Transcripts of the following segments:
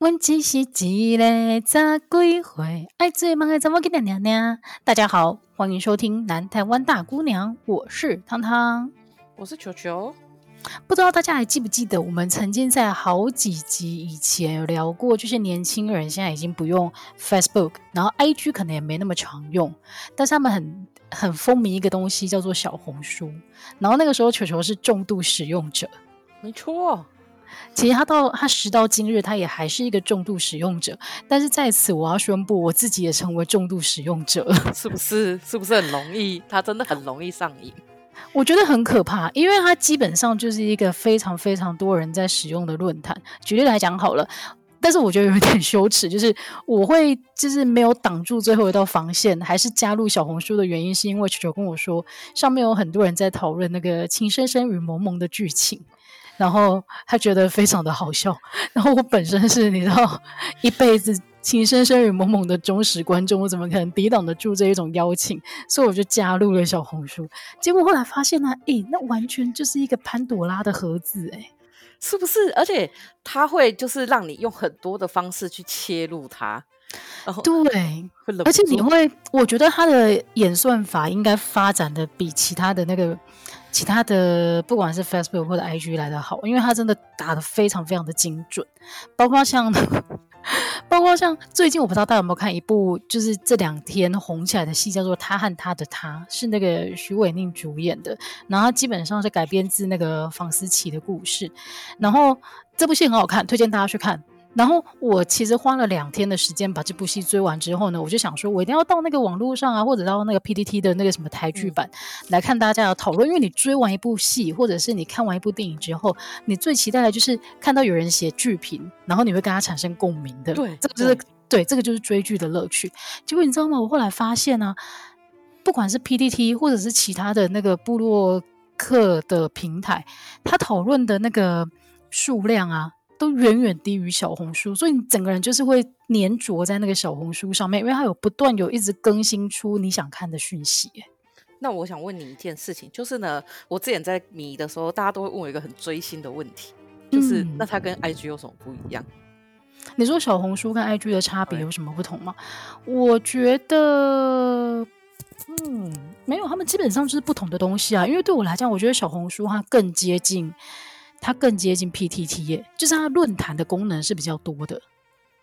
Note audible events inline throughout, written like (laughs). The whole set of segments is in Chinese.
问只是一个十几岁，爱做梦的怎么给娘娘娘？大家好，欢迎收听南台湾大姑娘，我是汤汤，我是球球。不知道大家还记不记得，我们曾经在好几集以前有聊过，就是年轻人现在已经不用 Facebook，然后 IG 可能也没那么常用，但是他们很很风靡一个东西叫做小红书，然后那个时候球球是重度使用者，没错。其实他到他时到今日，他也还是一个重度使用者。但是在此，我要宣布，我自己也成为重度使用者，(laughs) 是不是？是不是很容易？他真的很容易上瘾。我觉得很可怕，因为他基本上就是一个非常非常多人在使用的论坛。举例来讲好了，但是我觉得有点羞耻，就是我会就是没有挡住最后一道防线，还是加入小红书的原因，是因为球球跟我说，上面有很多人在讨论那个《情深深雨蒙蒙》的剧情。然后他觉得非常的好笑，然后我本身是你知道一辈子《情深深雨蒙蒙》的忠实观众，我怎么可能抵挡得住这一种邀请？所以我就加入了小红书。结果后来发现呢，诶，那完全就是一个潘朵拉的盒子，诶，是不是？而且他会就是让你用很多的方式去切入它，对，而且你会，我觉得他的演算法应该发展的比其他的那个。其他的不管是 Facebook 或者 IG 来的好，因为他真的打得非常非常的精准，包括像，(laughs) 包括像最近我不知道大家有没有看一部，就是这两天红起来的戏，叫做《他和他的他》，是那个许玮宁主演的，然后它基本上是改编自那个房思琪的故事，然后这部戏很好看，推荐大家去看。然后我其实花了两天的时间把这部戏追完之后呢，我就想说，我一定要到那个网络上啊，或者到那个 PPT 的那个什么台剧版来看大家的讨论。因为你追完一部戏，或者是你看完一部电影之后，你最期待的就是看到有人写剧评，然后你会跟他产生共鸣的。对，这个就是对，对，这个就是追剧的乐趣。结果你知道吗？我后来发现呢、啊，不管是 PPT 或者是其他的那个部落客的平台，他讨论的那个数量啊。都远远低于小红书，所以你整个人就是会黏着在那个小红书上面，因为它有不断有一直更新出你想看的讯息。那我想问你一件事情，就是呢，我之前在迷的时候，大家都会问我一个很追星的问题，就是、嗯、那它跟 IG 有什么不一样？你说小红书跟 IG 的差别有什么不同吗？我觉得，嗯，没有，他们基本上就是不同的东西啊。因为对我来讲，我觉得小红书它更接近。它更接近 PTT 耶，就是它论坛的功能是比较多的。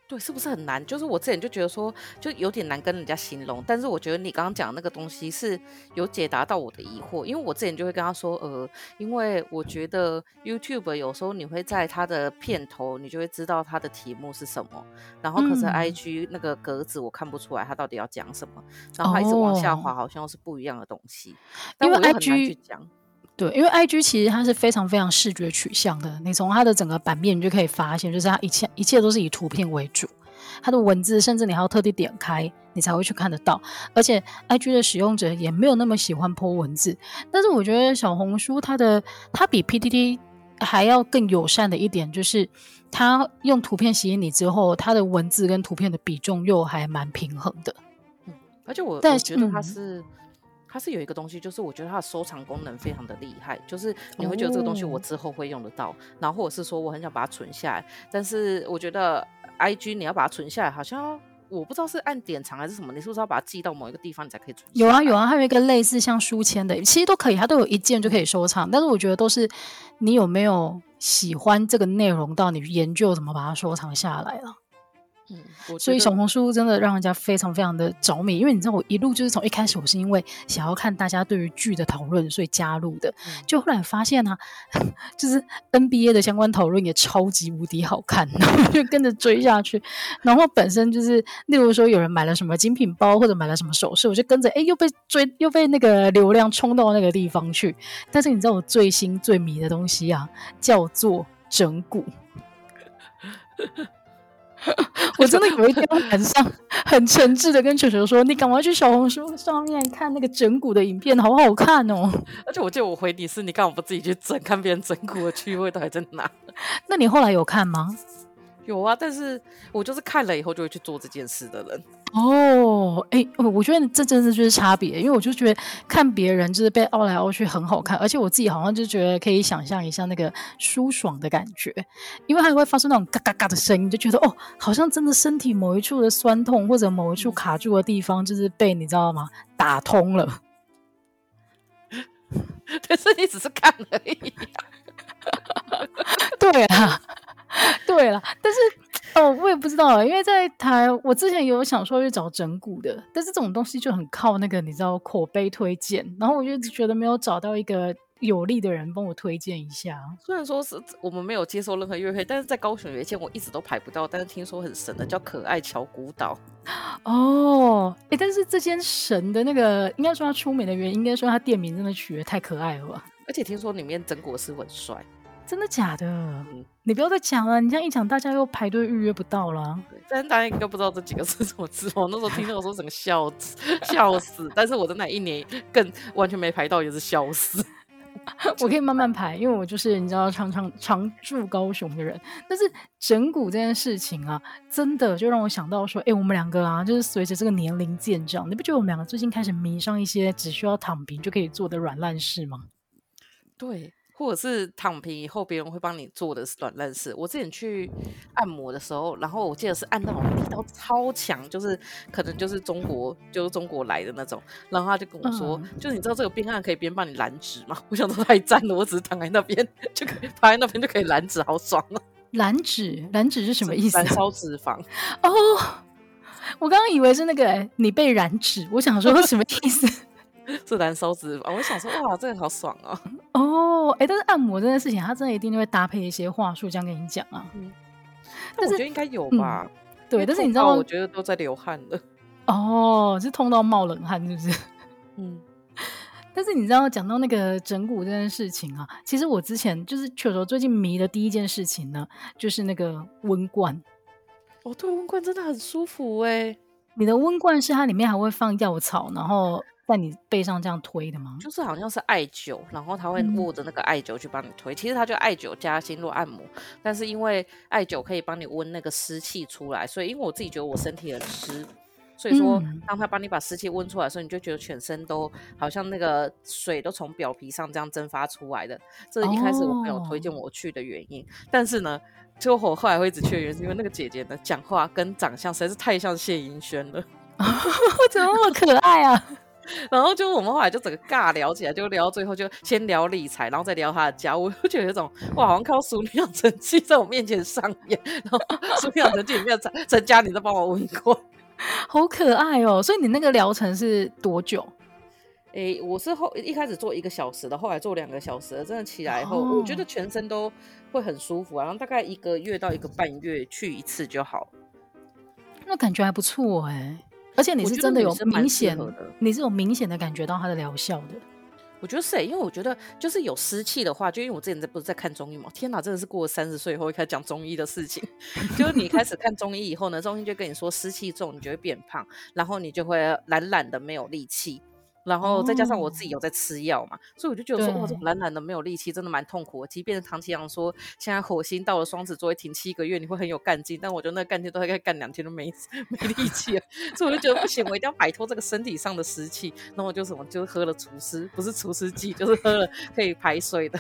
对，是不是很难？就是我之前就觉得说，就有点难跟人家形容。但是我觉得你刚刚讲的那个东西是有解答到我的疑惑，因为我之前就会跟他说，呃，因为我觉得 YouTube 有时候你会在它的片头，你就会知道它的题目是什么。然后可是 IG 那个格子我看不出来它到底要讲什么，嗯、然后它一直往下滑，好像是不一样的东西。哦、但我又很难去讲。对，因为 IG 其实它是非常非常视觉取向的，你从它的整个版面你就可以发现，就是它一切一切都是以图片为主，它的文字甚至你还要特地点开你才会去看得到，而且 IG 的使用者也没有那么喜欢 po 文字，但是我觉得小红书它的它比 PTT 还要更友善的一点就是，它用图片吸引你之后，它的文字跟图片的比重又还蛮平衡的，嗯，而且我但我觉得它是。嗯它是有一个东西，就是我觉得它的收藏功能非常的厉害，就是你会觉得这个东西我之后会用得到，哦、然后或者是说我很想把它存下来，但是我觉得 IG 你要把它存下来，好像我不知道是按典藏还是什么，你是不是要把它寄到某一个地方你才可以存？有啊有啊，还有一个类似像书签的，其实都可以，它都有一件就可以收藏，但是我觉得都是你有没有喜欢这个内容到你研究怎么把它收藏下来了。嗯，所以小红书真的让人家非常非常的着迷，因为你知道我一路就是从一开始我是因为想要看大家对于剧的讨论，所以加入的。嗯、就后来发现呢、啊，(laughs) 就是 NBA 的相关讨论也超级无敌好看，然后就跟着追下去。然后本身就是，例如说有人买了什么精品包或者买了什么首饰，我就跟着，哎，又被追，又被那个流量冲到那个地方去。但是你知道我最新最迷的东西啊，叫做整蛊。(laughs) (laughs) 我真的有一天晚上很诚挚的跟球球说：“你赶快去小红书上面看那个整蛊的影片，好好看哦！”而且我记得我回你是：“你干嘛不自己去整？看别人整蛊的趣味到底在哪？”那你后来有看吗？有啊，但是我就是看了以后就会去做这件事的人。哦，哎，我觉得这真的就是差别，因为我就觉得看别人就是被凹来凹去很好看，而且我自己好像就觉得可以想象一下那个舒爽的感觉，因为它会发出那种嘎嘎嘎的声音，就觉得哦，好像真的身体某一处的酸痛或者某一处卡住的地方，就是被你知道吗？打通了。(laughs) 但是你只是看而已。(laughs) 对啊。(laughs) 对了，但是哦，我也不知道，因为在台，我之前有想说去找整骨的，但是这种东西就很靠那个你知道口碑推荐，然后我就觉得没有找到一个有力的人帮我推荐一下。虽然说是我们没有接受任何约会，但是在高雄有一间我一直都排不到，但是听说很神的叫可爱乔古岛。(gasps) 哦，哎，但是这间神的那个，应该说他出名的原因，应该说他店名真的取得太可爱了吧？而且听说里面整骨师很帅。真的假的？嗯、你不要再讲了，你这样一讲，大家又排队预约不到了。但是大家应该不知道这几个是什么字。我那时候听到我说整个笑死，(laughs) 笑死。但是我的那一年更完全没排到，也是笑死。(laughs) 我可以慢慢排，因为我就是你知道常常常住高雄的人。但是整蛊这件事情啊，真的就让我想到说，哎，我们两个啊，就是随着这个年龄渐长，你不觉得我们两个最近开始迷上一些只需要躺平就可以做的软烂事吗？对。或者是躺平以后，别人会帮你做的软烂事。我之前去按摩的时候，然后我记得是按到力道超强，就是可能就是中国就是中国来的那种。然后他就跟我说，嗯、就是你知道这个边按可以边帮你燃脂吗？我想说太赞了，我只是躺在那边就可以躺在那边就可以燃脂，好爽啊！燃脂，燃脂是什么意思？燃烧脂肪哦。我刚刚以为是那个、欸、你被燃脂，我想说什么意思？是燃烧脂肪，我想说哇，这个好爽啊！哦，(laughs) 哎，但是按摩这件事情，它真的一定会搭配一些话术，这样跟你讲啊。嗯，但是我觉得应该有吧。嗯、对，但是你知道，我觉得都在流汗了。(laughs) 哦，是痛到冒冷汗，是不是？(laughs) 嗯。但是你知道，讲到那个整骨这件事情啊，其实我之前就是球球最近迷的第一件事情呢，就是那个温罐。哦，对，温罐真的很舒服哎。你的温罐是它里面还会放药草，然后。在你背上这样推的吗？就是好像是艾灸，然后他会握着那个艾灸去帮你推。嗯、其实他就艾灸加经络按摩，但是因为艾灸可以帮你温那个湿气出来，所以因为我自己觉得我身体很湿，所以说当他帮你把湿气温出来的时候，你就觉得全身都好像那个水都从表皮上这样蒸发出来的。这是一开始我朋友推荐我去的原因。哦、但是呢，就我后来会一直去的原因，是因为那个姐姐的讲话跟长相实在是太像谢盈萱了，(laughs) 怎么那么可爱啊？(laughs) 然后就我们后来就整个尬聊起来，就聊到最后就先聊理财，然后再聊他的家。我就觉得有种哇，好像看到《熟女养成记》在我面前上演，然后《熟女养成记》里面陈陈嘉玲都帮我问过，(laughs) 好可爱哦。所以你那个疗程是多久？诶，我是后一开始做一个小时的，后来做两个小时的。真的起来以后，哦、我觉得全身都会很舒服，然后大概一个月到一个半月去一次就好。那感觉还不错哎。而且你是真的有明显，你是有明显的感觉到它的疗效的。我觉得是、欸，因为我觉得就是有湿气的话，就因为我之前在不是在看中医嘛，天哪，真的是过了三十岁以后会开始讲中医的事情。(laughs) 就是你开始看中医以后呢，中医就跟你说湿气重，你就会变胖，然后你就会懒懒的没有力气。然后再加上我自己有在吃药嘛，哦、所以我就觉得说，哇，懒懒的没有力气，真的蛮痛苦的。即便是唐奇阳说，现在火星到了双子座会停七个月，你会很有干劲，但我觉得那个干劲都大概干两天都没没力气了，所以我就觉得不行，我一定要摆脱这个身体上的湿气。那我就什么，就是喝了除湿，不是除湿剂，就是喝了可以排水的。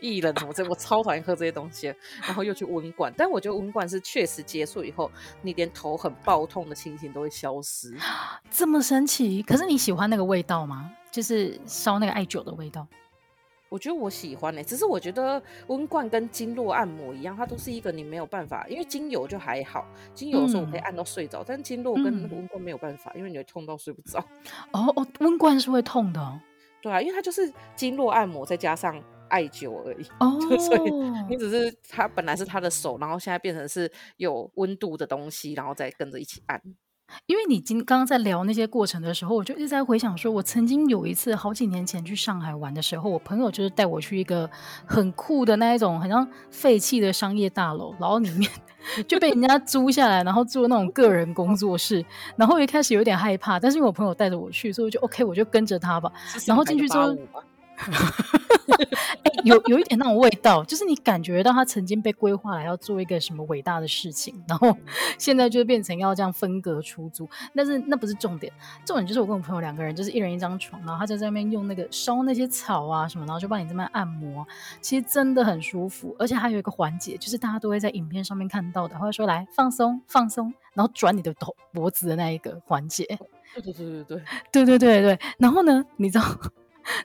薏仁什么这，我超讨厌喝这些东西，然后又去温罐，但我觉得温罐是确实结束以后，你连头很爆痛的情形都会消失，(gasps) 这么神奇。可是你喜欢那个味道吗？就是烧那个艾灸的味道。我觉得我喜欢呢、欸，只是我觉得温罐跟经络按摩一样，它都是一个你没有办法，因为精油就还好，精油的时候我可以按到睡着，嗯、但经络跟那个温罐没有办法，嗯、因为你会痛到睡不着。哦哦，温罐是会痛的。对啊，因为它就是经络按摩再加上。艾灸而已，哦，所以你只是他本来是他的手，然后现在变成是有温度的东西，然后再跟着一起按。因为你今刚刚在聊那些过程的时候，我就一直在回想说，我曾经有一次好几年前去上海玩的时候，我朋友就是带我去一个很酷的那一种，很像废弃的商业大楼，然后里面 (laughs) 就被人家租下来，然后做那种个人工作室。然后一开始有点害怕，但是因为我朋友带着我去，所以我就 OK，我就跟着他吧。然后进去之后。(laughs) 欸、有有一点那种味道，就是你感觉到他曾经被规划来要做一个什么伟大的事情，然后现在就变成要这样分隔出租。但是那不是重点，重点就是我跟我朋友两个人，就是一人一张床，然后他就在那边用那个烧那些草啊什么，然后就帮你这边按摩，其实真的很舒服。而且还有一个环节，就是大家都会在影片上面看到的，他会说来放松放松，然后转你的头脖子的那一个环节。对对对对对对对对对。然后呢，你知道？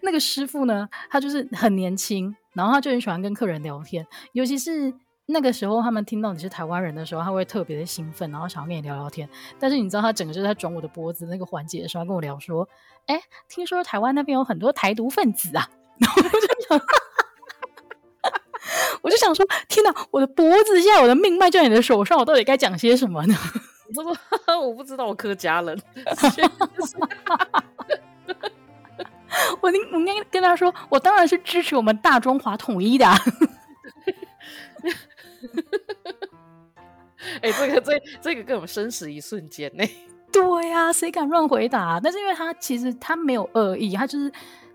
那个师傅呢，他就是很年轻，然后他就很喜欢跟客人聊天，尤其是那个时候，他们听到你是台湾人的时候，他会特别的兴奋，然后想要跟你聊聊天。但是你知道，他整个就在转我的脖子那个环节的时候，跟我聊说：“哎，听说台湾那边有很多台独分子啊。(laughs) ”然后我就想，(laughs) 我就想说，天哪，我的脖子现在我的命脉就在你的手上，我到底该讲些什么呢？(laughs) 我说，我不知道，我客家人。(laughs) 我应我应该跟他说，我当然是支持我们大中华统一的、啊。(laughs) 哎、欸，这个这这个跟我们生死一瞬间呢。(laughs) 对呀、啊，谁敢乱回答？但是因为他其实他没有恶意，他就是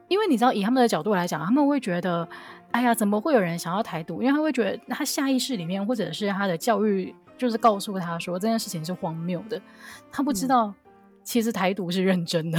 因为你知道，以他们的角度来讲，他们会觉得，哎呀，怎么会有人想要台独？因为他会觉得他下意识里面，或者是他的教育，就是告诉他说这件事情是荒谬的。他不知道，其实台独是认真的。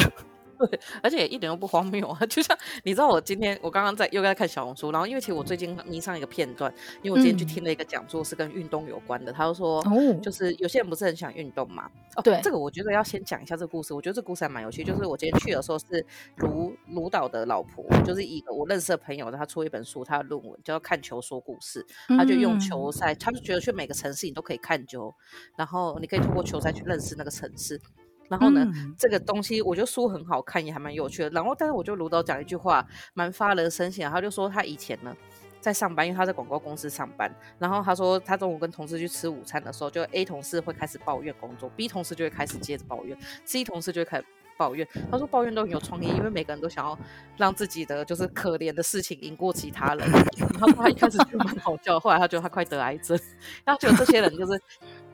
对，而且也一点都不荒谬啊！(laughs) 就像你知道，我今天我刚刚在又在看小红书，然后因为其实我最近迷上一个片段，因为我今天去听了一个讲座，是跟运动有关的。嗯、他就说，就是有些人不是很想运动嘛？哦，对，这个我觉得要先讲一下这个故事。我觉得这个故事还蛮有趣。就是我今天去的时候，是卢卢导的老婆，就是一个我认识的朋友，他出一本书，他的论文叫做《看球说故事》，他就用球赛，他就觉得去每个城市你都可以看球，然后你可以通过球赛去认识那个城市。然后呢，嗯、这个东西我觉得书很好看，也还蛮有趣的。然后，但是我就卢导讲一句话，蛮发人深省。他就说他以前呢在上班，因为他在广告公司上班。然后他说他中午跟同事去吃午餐的时候，就 A 同事会开始抱怨工作，B 同事就会开始接着抱怨，C 同事就会开始。抱怨，他说抱怨都很有创意，因为每个人都想要让自己的就是可怜的事情赢过其他人。然后他一开始就蛮好笑，后来他觉得他快得癌症，他觉得这些人就是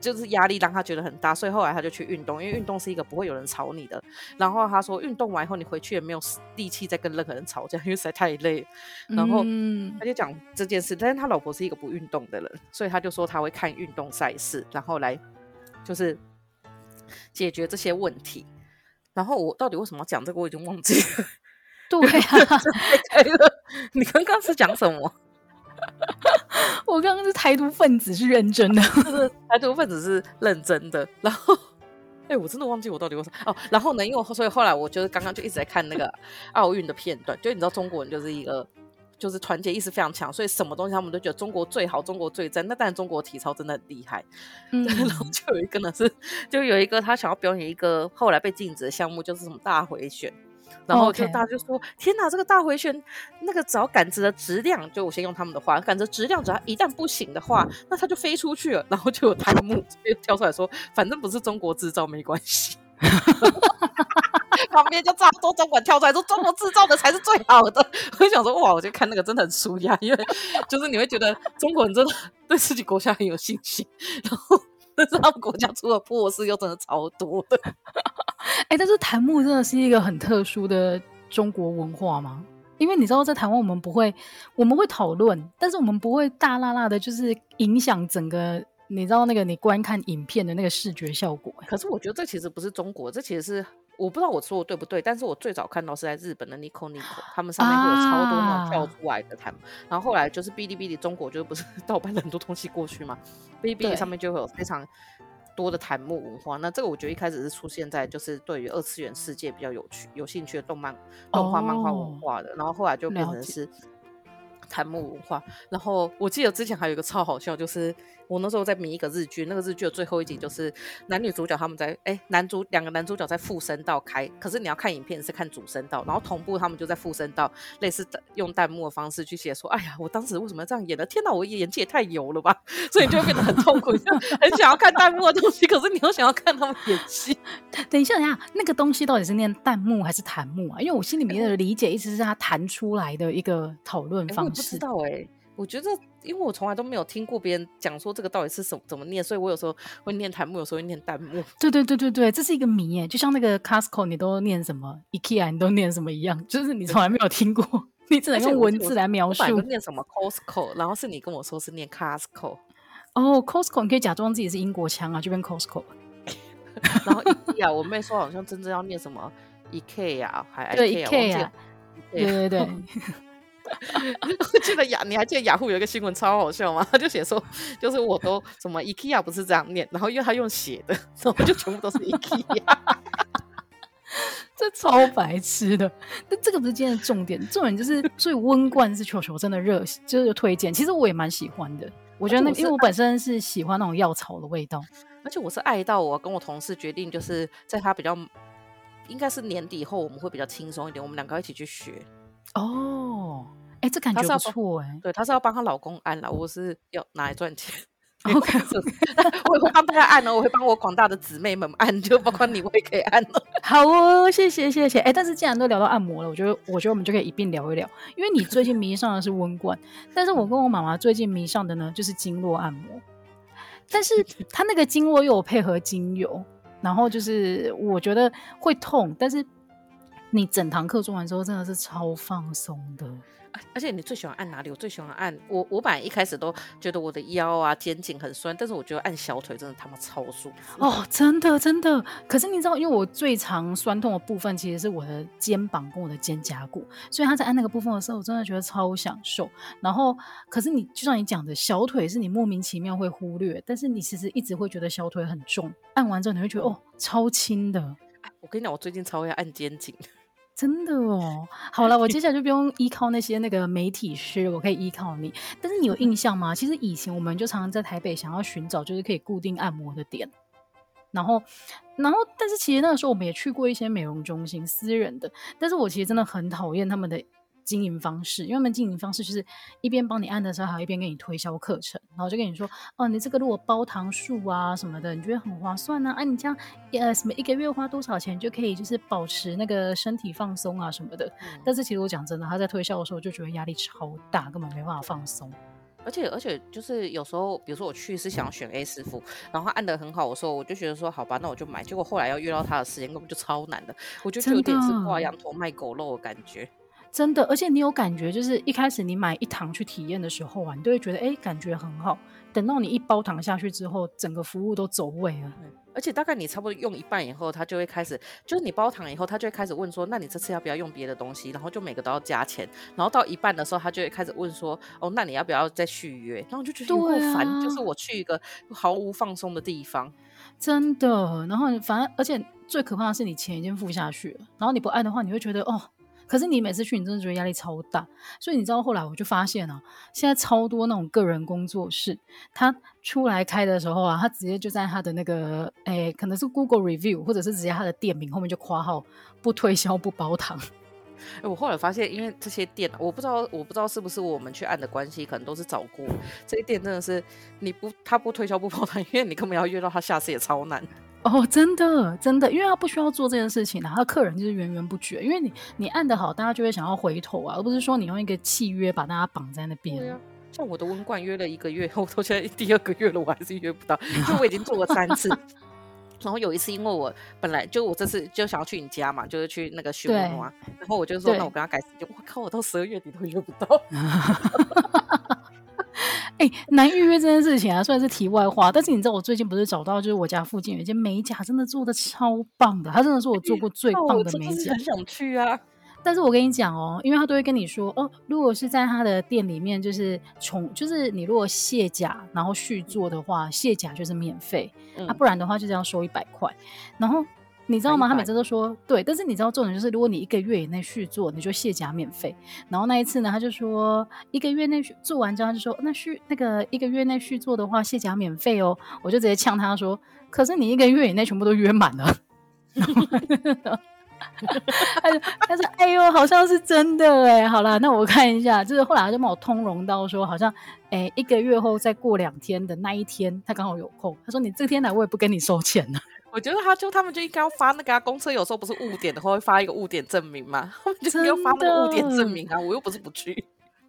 就是压力让他觉得很大，所以后来他就去运动，因为运动是一个不会有人吵你的。然后他说运动完以后你回去也没有力气再跟任何人吵架，因为实在太累。然后他就讲这件事，但是他老婆是一个不运动的人，所以他就说他会看运动赛事，然后来就是解决这些问题。然后我到底为什么要讲这个？我已经忘记了。(laughs) 对啊，你刚刚是讲什么？(laughs) 我刚刚是台独分子是认真的，台独分子是认真的。然后，哎，我真的忘记我到底为什么哦。然后呢，因为我所以后来我就是刚刚就一直在看那个奥运的片段，就你知道中国人就是一个。就是团结意识非常强，所以什么东西他们都觉得中国最好，中国最赞。那当然，中国体操真的很厉害。嗯，(laughs) 然后就有一个呢是，就有一个他想要表演一个后来被禁止的项目，就是什么大回旋。然后就大家就说：“ Okay. 天哪，这个大回旋，那个只要杆子的质量，就我先用他们的话，杆子质量只要一旦不行的话，那它就飞出去了。然后就有弹幕就跳出来说：反正不是中国制造，没关系。(laughs) ”旁边就这么多中管跳出来说：“中国制造的才是最好的。(laughs) ”我就想说：“哇，我就看那个真的很舒压，因为就是你会觉得中国人真的对自己国家很有信心，然后但是他们国家出了破事又真的超多的。(laughs) 哎、欸，但是弹幕真的是一个很特殊的中国文化吗？因为你知道，在台湾我们不会，我们会讨论，但是我们不会大辣辣的，就是影响整个。你知道那个你观看影片的那个视觉效果？可是我觉得这其实不是中国，这其实是我不知道我说的对不对，但是我最早看到是在日本的 Nico Nico，他们上面会有超多那种跳出来的弹幕，啊、然后后来就是哔哩哔哩中国就不是 (laughs) 盗版了很多东西过去嘛，哔哩哔哩上面就会有非常多的弹幕文化。那这个我觉得一开始是出现在就是对于二次元世界比较有趣、有兴趣的动漫、动画、漫画文化的，哦、然后后来就变成是弹幕文化。然后我记得之前还有一个超好笑，就是。我那时候在迷一个日剧，那个日剧的最后一集就是男女主角他们在哎、欸，男主两个男主角在附身道开，可是你要看影片是看主声道，然后同步他们就在附身道类似的用弹幕的方式去写说，哎呀，我当时为什么要这样演的？天哪，我演技也太油了吧！所以就会变得很痛苦，(laughs) 就很想要看弹幕的东西，可是你又想要看他们演戏。(laughs) 等一下，等一下，那个东西到底是念弹幕还是弹幕啊？因为我心里面的理解一直是他弹出来的一个讨论方不知道哎、欸。我觉得，因为我从来都没有听过别人讲说这个到底是什么怎么念，所以我有时候会念弹幕，有时候会念弹幕。对对对对对，这是一个谜哎，就像那个 Costco 你都念什么，IKEA 你都念什么一样，就是你从来没有听过你只能用文字来描述。念什么 Costco，然后是你跟我说是念 Costco。哦，Costco，你可以假装自己是英国腔啊，就变 Costco。(laughs) 然后 IKEA，我妹说好像真正要念什么 IKEA 还对 IKEA，对对对。(laughs) 我 (laughs) 记得雅，你还记得雅虎有一个新闻超好笑吗？他 (laughs) 就写说，就是我都什么 IKEA 不是这样念，然后因为他用写的，然后就全部都是 IKEA，(laughs) 这超白痴的。但这个不是今天的重点，重点就是最温冠是球球真的热，就是推荐。其实我也蛮喜欢的，我觉得那因为我本身是喜欢那种药草的味道，而且我是爱到我跟我同事决定，就是在他比较应该是年底后我们会比较轻松一点，我们两个一起去学。哦，哎，这感觉不错哎。对，她是要帮她老公按了，我是要拿来赚钱。(laughs) OK，我也会帮大家按哦，我会帮我广大的姊妹们按，就包括你，我也可以按哦。(laughs) 好哦，谢谢谢谢。哎，但是既然都聊到按摩了，我觉得我觉得我们就可以一并聊一聊，因为你最近迷上的是温罐，但是我跟我妈妈最近迷上的呢就是经络按摩，但是 (laughs) 它那个经络又有配合精油，然后就是我觉得会痛，但是。你整堂课做完之后，真的是超放松的。而且你最喜欢按哪里？我最喜欢按我。我本来一开始都觉得我的腰啊、肩颈很酸，但是我觉得按小腿真的他妈超舒服哦，真的真的。可是你知道，因为我最常酸痛的部分其实是我的肩膀跟我的肩胛骨，所以他在按那个部分的时候，我真的觉得超享受。然后，可是你就像你讲的，小腿是你莫名其妙会忽略，但是你其实一直会觉得小腿很重。按完之后你会觉得哦，超轻的。我跟你讲，我最近超会按肩颈。真的哦，好了，我接下来就不用依靠那些那个媒体师，我可以依靠你。但是你有印象吗？其实以前我们就常常在台北想要寻找就是可以固定按摩的点，然后，然后，但是其实那个时候我们也去过一些美容中心，私人的。但是我其实真的很讨厌他们的。经营方式，因为他们经营方式就是一边帮你按的时候，还有一边给你推销课程，然后就跟你说，哦，你这个如果包糖数啊什么的，你觉得很划算呢？啊，啊你这样呃什么一个月花多少钱就可以就是保持那个身体放松啊什么的。嗯、但是其实我讲真的，他在推销的时候就觉得压力超大，根本没办法放松。而且而且就是有时候，比如说我去是想要选 A 师傅，然后他按的很好的时候，我就觉得说好吧，那我就买。结果后来要约到他的时间根本就超难的，我觉得就有点是挂羊头卖狗肉的感觉。真的，而且你有感觉，就是一开始你买一堂去体验的时候啊，你都会觉得哎，感觉很好。等到你一包糖下去之后，整个服务都走位了。而且大概你差不多用一半以后，他就会开始，就是你包糖以后，他就会开始问说，那你这次要不要用别的东西？然后就每个都要加钱。然后到一半的时候，他就会开始问说，哦，那你要不要再续约？然后我就觉得有点烦，就是我去一个毫无放松的地方，真的。然后反正，而且最可怕的是，你钱已经付下去了，然后你不按的话，你会觉得哦。可是你每次去，你真的觉得压力超大，所以你知道后来我就发现啊，现在超多那种个人工作室，他出来开的时候啊，他直接就在他的那个，哎，可能是 Google Review，或者是直接他的店名后面就括号不推销不包堂。哎，我后来发现，因为这些店，我不知道，我不知道是不是我们去按的关系，可能都是找过这些店，真的是你不他不推销不包堂，因为你根本要约到他，下次也超难。哦，真的，真的，因为他不需要做这件事情，然后客人就是源源不绝。因为你你按的好，大家就会想要回头啊，而不是说你用一个契约把大家绑在那边。对啊，像我的温冠约了一个月，(laughs) 我到现在第二个月了，我还是约不到，就我已经做了三次。(laughs) 然后有一次，因为我本来就我这次就想要去你家嘛，就是去那个许文华，然后我就说那我跟他改时间，我靠，我到十二月底都约不到。(laughs) 哎，难预约这件事情啊，虽然是题外话，但是你知道我最近不是找到，就是我家附近有一间美甲，真的做的超棒的，他真的是我做过最棒的美甲，很想去啊。但是我跟你讲哦，因为他都会跟你说哦，如果是在他的店里面，就是从就是你如果卸甲然后续做的话，卸甲就是免费，嗯、啊，不然的话就是要收一百块，然后。你知道吗？他每次都说对，但是你知道重点就是，如果你一个月以内续做，你就卸甲免费。然后那一次呢，他就说一个月内做完之后，他就说那续那个一个月内续做的话，卸甲免费哦。我就直接呛他说，可是你一个月以内全部都约满了。(laughs) (laughs) 他说他说哎呦，好像是真的哎。好啦，那我看一下，就是后来他就帮我通融到说，好像哎一个月后再过两天的那一天，他刚好有空。他说你这天来，我也不跟你收钱了。(laughs) 我觉得他就他们就应该要发那个啊，公车有时候不是误点的话会发一个误点证明吗？他们就是要发那个误点证明啊！我又不是不去，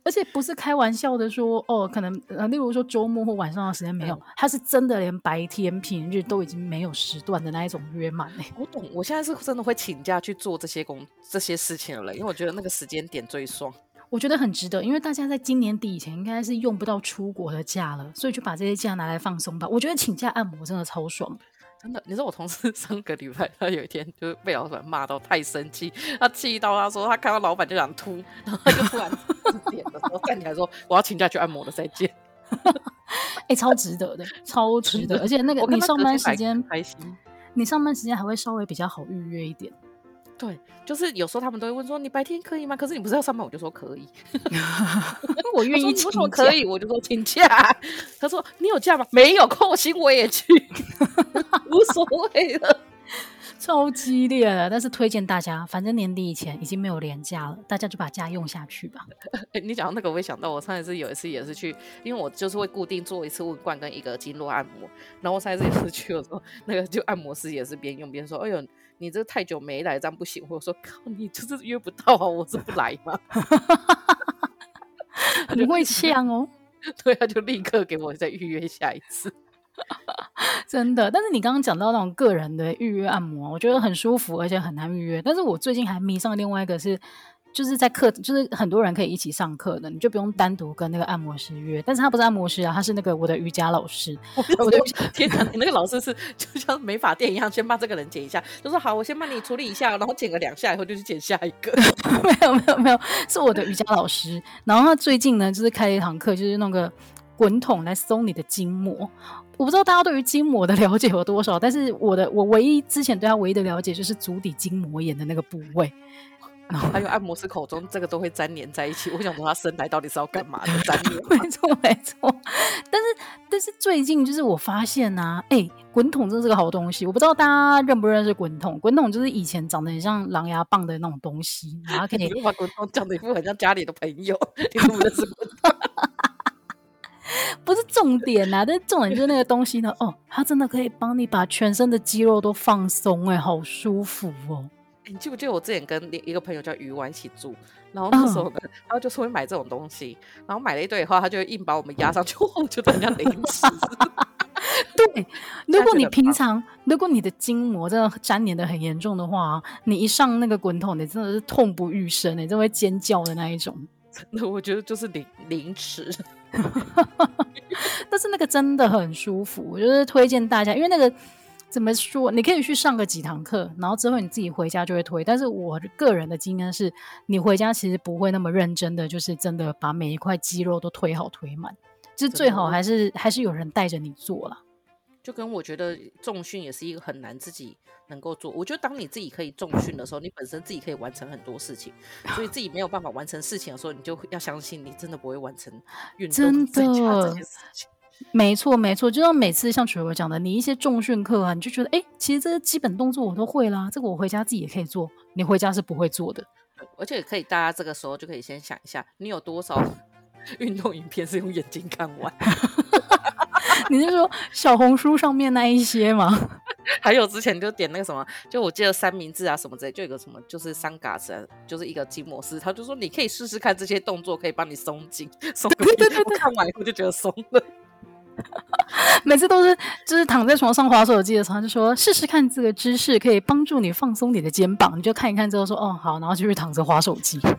而且不是开玩笑的说哦，可能呃，例如说周末或晚上的时间没有，嗯、他是真的连白天平日都已经没有时段的那一种约满嘞。我懂，我现在是真的会请假去做这些工这些事情了，因为我觉得那个时间点最爽。我觉得很值得，因为大家在今年底以前应该是用不到出国的假了，所以就把这些假拿来放松吧。我觉得请假按摩真的超爽，真的。你知道我同事 (laughs) 上个礼拜，他有一天就是被老板骂到太生气，他气到他说他看到老板就想吐，然后他就突然点的时候站起来说我要请假去按摩了，再见。哎、(laughs) 欸，超值得的，超值得，而且那个你上班时间开心，你上班时间还会稍微比较好预约一点。对，就是有时候他们都会问说，你白天可以吗？可是你不是要上班，我就说可以。(laughs) 我愿意请假，可以，我就说请假。(laughs) 他说你有假吗？没有，扣薪我也去，(laughs) 无所谓了。超激烈的，但是推荐大家，反正年底以前已经没有连假了，大家就把假用下去吧。欸、你讲到那个，我也想到我上一次有一次也是去，因为我就是会固定做一次问罐跟一个经络按摩，然后我上一次也是去的时候，那个就按摩师也是边用边说，哎呦。你这太久没来，这样不行。我说靠，你就是约不到啊，我是不来吗？(laughs) 你会呛哦。(laughs) 对，他就立刻给我再预约下一次。(laughs) 真的，但是你刚刚讲到那种个人的预约按摩，我觉得很舒服，而且很难预约。但是我最近还迷上另外一个是。就是在课，就是很多人可以一起上课的，你就不用单独跟那个按摩师约。但是他不是按摩师啊，他是那个我的瑜伽老师。(laughs) 我的天哪，你那个老师是就像美发店一样，先帮这个人剪一下，就说好，我先帮你处理一下，然后剪个两下以后就去剪下一个。(laughs) 没有没有没有，是我的瑜伽老师。然后他最近呢，就是开了一堂课，就是那个滚筒来松你的筋膜。我不知道大家对于筋膜的了解有多少，但是我的我唯一之前对他唯一的了解就是足底筋膜炎的那个部位。然后还有按摩师口中这个都会粘连在一起，我想说他生来到底是要干嘛的？(laughs) 粘连？没错没错。但是但是最近就是我发现呐、啊，哎，滚筒真是个好东西。我不知道大家认不认识滚筒？滚筒就是以前长得很像狼牙棒的那种东西，然后可以把滚筒讲的一副很像家里的朋友，(laughs) 你认不认识滚筒？(laughs) 不是重点呐、啊，但是重点就是那个东西呢，哦，它真的可以帮你把全身的肌肉都放松，哎，好舒服哦。你记不记得我之前跟一个朋友叫鱼丸一起住，然后那时候呢，他、嗯、就是会买这种东西，然后买了一堆以后，他就硬把我们压上去，我觉得很像零食。(laughs) 对，如果你平常，如果你的筋膜真的粘连的很严重的话，你一上那个滚筒，你真的是痛不欲生，你真的会尖叫的那一种。(laughs) 真的，我觉得就是零零食。(laughs) 但是那个真的很舒服，我就是推荐大家，因为那个。怎么说？你可以去上个几堂课，然后之后你自己回家就会推。但是我个人的经验是，你回家其实不会那么认真的，就是真的把每一块肌肉都推好推满。就最好还是还是有人带着你做啦。就跟我觉得重训也是一个很难自己能够做。我觉得当你自己可以重训的时候，你本身自己可以完成很多事情。所以自己没有办法完成事情的时候，你就要相信你真的不会完成运动增加这件事情。没错，没错，就像每次像曲儿讲的，你一些重训课啊，你就觉得，哎，其实这些基本动作我都会啦，这个我回家自己也可以做。你回家是不会做的，而且可以，大家这个时候就可以先想一下，你有多少 (laughs) 运动影片是用眼睛看完？(laughs) 你是说小红书上面那一些吗？(laughs) 还有之前就点那个什么，就我记得三明治啊什么之类，就有个什么，就是三嘎子，就是一个筋膜师，他就说你可以试试看这些动作可以帮你松筋，松个屁！我看完以后就觉得松了。(laughs) 每次都是就是躺在床上滑手机的时候，就说试试看这个姿势可以帮助你放松你的肩膀，你就看一看之后说哦好，然后继续躺着滑手机。(laughs)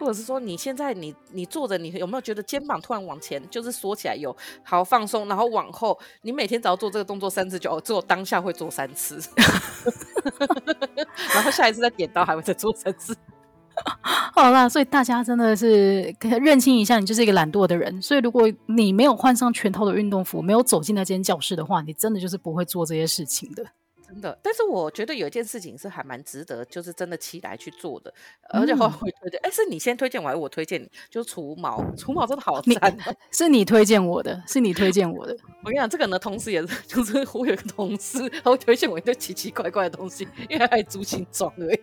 或者是说你现在你你坐着，你有没有觉得肩膀突然往前就是缩起来有好放松，然后往后，你每天只要做这个动作三次就哦，只有当下会做三次，(laughs) 然后下一次再点到还会再做三次。(laughs) 好啦，所以大家真的是认清一下，你就是一个懒惰的人。所以如果你没有换上全套的运动服，没有走进那间教室的话，你真的就是不会做这些事情的。真的，但是我觉得有一件事情是还蛮值得，就是真的期待去做的，而且会推荐。哎、嗯，是你先推荐我，还是我推荐你？就是除毛，除毛真的好赞。是你推荐我的，是你推荐我的。我跟你讲，这个呢，同时也是，(laughs) 就是我有个同事，他会推荐我一堆奇奇怪怪的东西，因为他还租新装而已。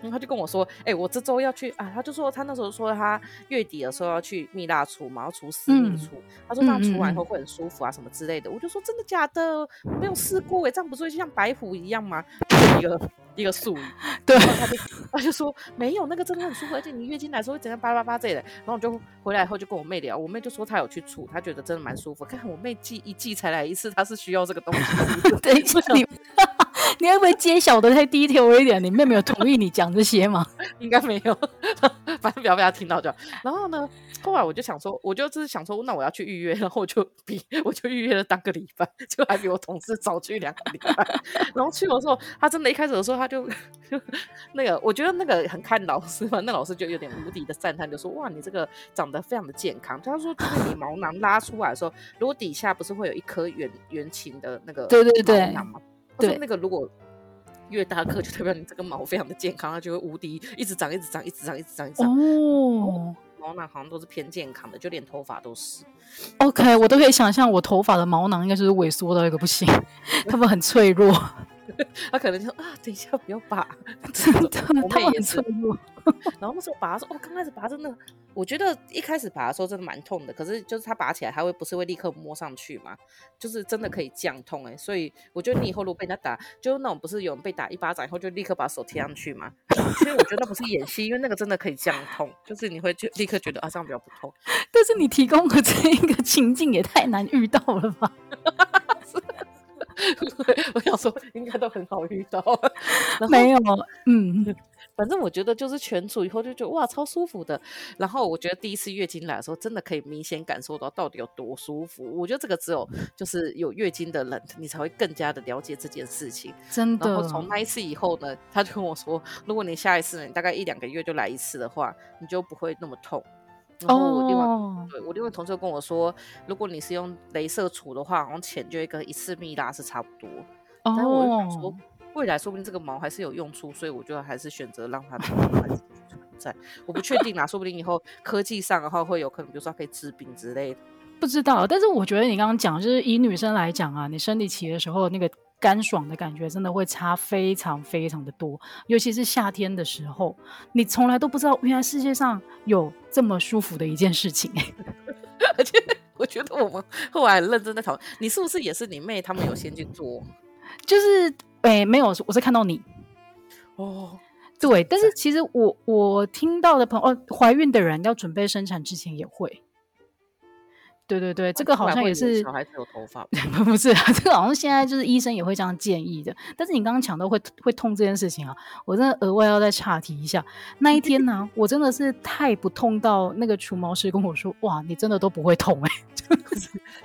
然后他就跟我说：“哎、欸，我这周要去啊。”他就说他那时候说他月底的时候要去蜜蜡除毛，要除私密处。嗯、他说这样除完以后会很舒服啊，什么之类的。嗯、我就说真的假的？我没有试过哎，这样不是就像白虎一样吗？(laughs) 一个一个术语。(laughs) 对，他就他就说没有，那个真的很舒服，而且你月经来的时候会整个叭叭叭这类的。然后我就回来以后就跟我妹聊，我妹就说她有去处，她觉得真的蛮舒服。看看我妹季一季才来一次，她是需要这个东西。等一下你。(laughs) (laughs) 你会不会揭晓的太低调一点？你妹妹有同意你讲这些吗？(laughs) 应该没有。(laughs) 反正不要被他听到就好。然后呢，后来我就想说，我就只是想说，那我要去预约，然后我就比我就预约了当个礼拜，就还比我同事早去两个礼拜。然后去的时候，他真的一开始的时候，他就就那个，我觉得那个很看老师嘛，那老师就有点无敌的赞叹，就说哇，你这个长得非常的健康。他说，就是你毛囊拉出来的时候，如果底下不是会有一颗圆圆形的那个对对对毛囊吗？对，那个如果。越大颗就代表你这个毛非常的健康，它就会无敌，一直长，一直长，一直长，一直长，一直长。哦，毛囊好像都是偏健康的，就连头发都是。OK，我都可以想象我头发的毛囊应该就是萎缩到一个不行，(laughs) 它们很脆弱。(laughs) 他可能就说啊，等一下不要拔，(laughs) 真的，他们很脆弱。(laughs) 然后那时候拔的时候，哦，刚开始拔真的，我觉得一开始拔的时候真的蛮痛的。可是就是他拔起来，它会不是会立刻摸上去嘛？就是真的可以降痛哎、欸。所以我觉得你以后如果被人家打，就那种不是有人被打一巴掌以后就立刻把手贴上去嘛？所以我觉得那不是演戏，因为那个真的可以降痛，就是你会就立刻觉得啊这样比较不痛。但是你提供的这一个情境也太难遇到了吧？(laughs) 我想说，应该都很好遇到。(laughs) 没有，嗯，反正我觉得就是全除以后就觉得哇，超舒服的。然后我觉得第一次月经来的时候，真的可以明显感受到到底有多舒服。我觉得这个只有就是有月经的人，你才会更加的了解这件事情。真的。然后从那一次以后呢，他就跟我说，如果你下一次你大概一两个月就来一次的话，你就不会那么痛。然后我另外，oh. 对，我另外同事跟我说，如果你是用镭射除的话，好像钱就会跟一次蜜拉是差不多。Oh. 但是我就想说，未来说不定这个毛还是有用处，所以我就还是选择让它存在。我不确定啦，说不定以后科技上的话会有可能，比如说可以治病之类的。不知道，但是我觉得你刚刚讲，就是以女生来讲啊，你生理期的时候那个。干爽的感觉真的会差非常非常的多，尤其是夏天的时候，你从来都不知道原来世界上有这么舒服的一件事情。(laughs) 而且 (laughs) 我觉得我们后来很认真的讨论，你是不是也是你妹他们有先去做？(coughs) 就是哎，没有，我是看到你哦，对，但是其实我我听到的朋友，哦，怀孕的人要准备生产之前也会。对对对，这个好像也是小孩子有头发，(laughs) 不是啊，这个好像现在就是医生也会这样建议的。但是你刚刚讲到会会痛这件事情啊，我真的额外要再岔题一下。那一天呢、啊，我真的是太不痛到那个除毛师跟我说：“哇，你真的都不会痛哎、欸。”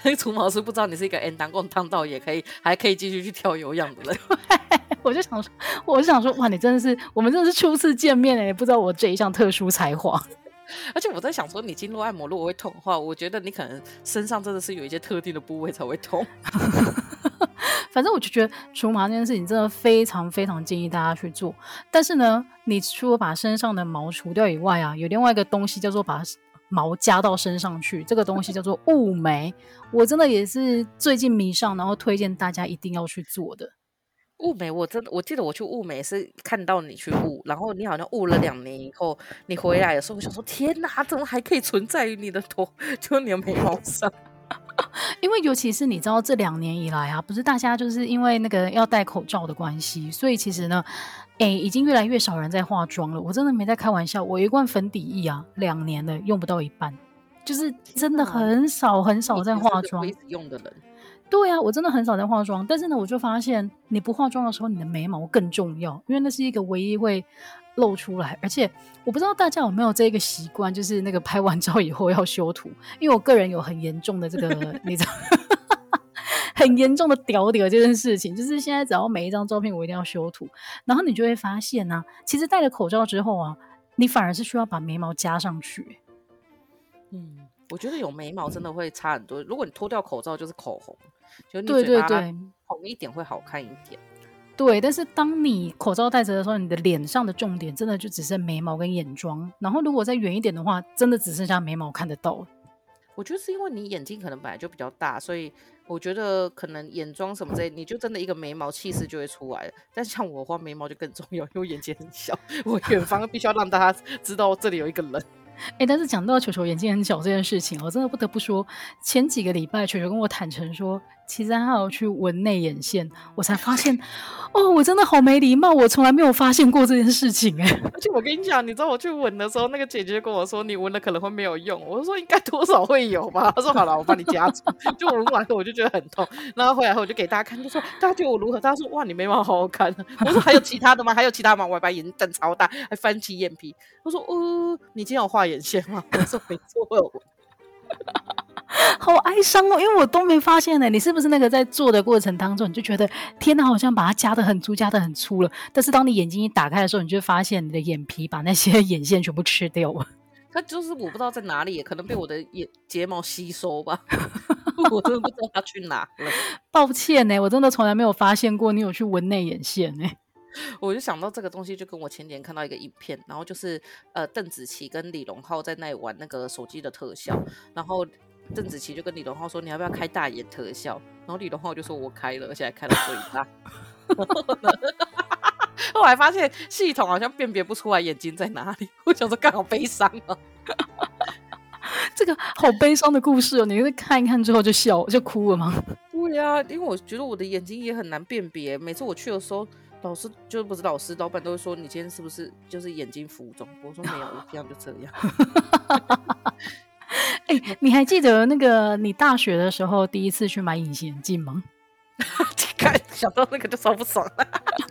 那个除毛师不知道你是一个 N 当共烫到也可以还可以继续去跳有氧的人。(laughs) 我就想说，我就想说，哇，你真的是我们真的是初次见面哎，不知道我这一项特殊才华。而且我在想说，你经络按摩如果会痛的话，我觉得你可能身上真的是有一些特定的部位才会痛。(laughs) 反正我就觉得除毛这件事情真的非常非常建议大家去做。但是呢，你除了把身上的毛除掉以外啊，有另外一个东西叫做把毛加到身上去，这个东西叫做雾眉。我真的也是最近迷上，然后推荐大家一定要去做的。雾眉，我真的我记得我去物美是看到你去物，然后你好像物了两年以后，你回来的时候，我想说天哪，怎么还可以存在于你的头，就你的眉毛上？(laughs) 因为尤其是你知道这两年以来啊，不是大家就是因为那个要戴口罩的关系，所以其实呢，哎，已经越来越少人在化妆了。我真的没在开玩笑，我一罐粉底液啊，两年了用不到一半，就是真的很少很少在化妆。一直用的人。对呀、啊，我真的很少在化妆，但是呢，我就发现你不化妆的时候，你的眉毛更重要，因为那是一个唯一会露出来，而且我不知道大家有没有这个习惯，就是那个拍完照以后要修图，因为我个人有很严重的这个，(laughs) 你知道，很严重的屌屌这件事情，就是现在只要每一张照片我一定要修图，然后你就会发现呢、啊，其实戴了口罩之后啊，你反而是需要把眉毛加上去，嗯。我觉得有眉毛真的会差很多。如果你脱掉口罩，就是口红，就你对对对，红一点会好看一点。对，但是当你口罩戴着的时候，你的脸上的重点真的就只剩眉毛跟眼妆。然后如果再远一点的话，真的只剩下眉毛看得到。我觉得是因为你眼睛可能本来就比较大，所以我觉得可能眼妆什么之类，你就真的一个眉毛气势就会出来了。但像我的话，眉毛就更重要，因为我眼睛很小，(laughs) 我远方必须要让大家知道这里有一个人。(laughs) 哎、但是讲到球球眼睛很小这件事情，我真的不得不说，前几个礼拜球球跟我坦诚说，其实他还有去纹内眼线，我才发现，哦，我真的好没礼貌，我从来没有发现过这件事情哎。而且我跟你讲，你知道我去纹的时候，那个姐姐跟我说，你纹了可能会没有用，我说应该多少会有吧。她说好了，我帮你加粗。就我纹完后我就觉得很痛，然后回来后我就给大家看，就说大家觉得我如何？大家说哇，你眉毛好好看。我说还有其他的吗？还有其他吗？我还把眼睛瞪超大，还翻起眼皮。他说哦，你今天有画眼线吗？我说没错，(laughs) 好哀伤哦，因为我都没发现呢。你是不是那个在做的过程当中，你就觉得天哪，好像把它加得很粗，加得很粗了。但是当你眼睛一打开的时候，你就发现你的眼皮把那些眼线全部吃掉了。它就是我不知道在哪里，可能被我的眼睫毛吸收吧。(laughs) 我真的不知道它去哪了。抱歉呢，我真的从来没有发现过你有去纹内眼线呢。我就想到这个东西，就跟我前年看到一个影片，然后就是呃邓紫棋跟李荣浩在那里玩那个手机的特效，然后。邓紫棋就跟李荣浩说：“你要不要开大眼特效？”然后李荣浩就说：“我开了，而且还开了最大。”后来发现系统好像辨别不出来眼睛在哪里。我想说，刚好悲伤啊！(laughs) 这个好悲伤的故事哦，你是看一看之后就笑就哭了吗？(laughs) 对呀、啊，因为我觉得我的眼睛也很难辨别。每次我去的时候，老师就不是老师，老板都会说：“你今天是不是就是眼睛浮肿？”我说：“没有，我这样就这样。(laughs) ”哎、欸，你还记得那个你大学的时候第一次去买隐形眼镜吗？(laughs) 看想到那个就超不爽了。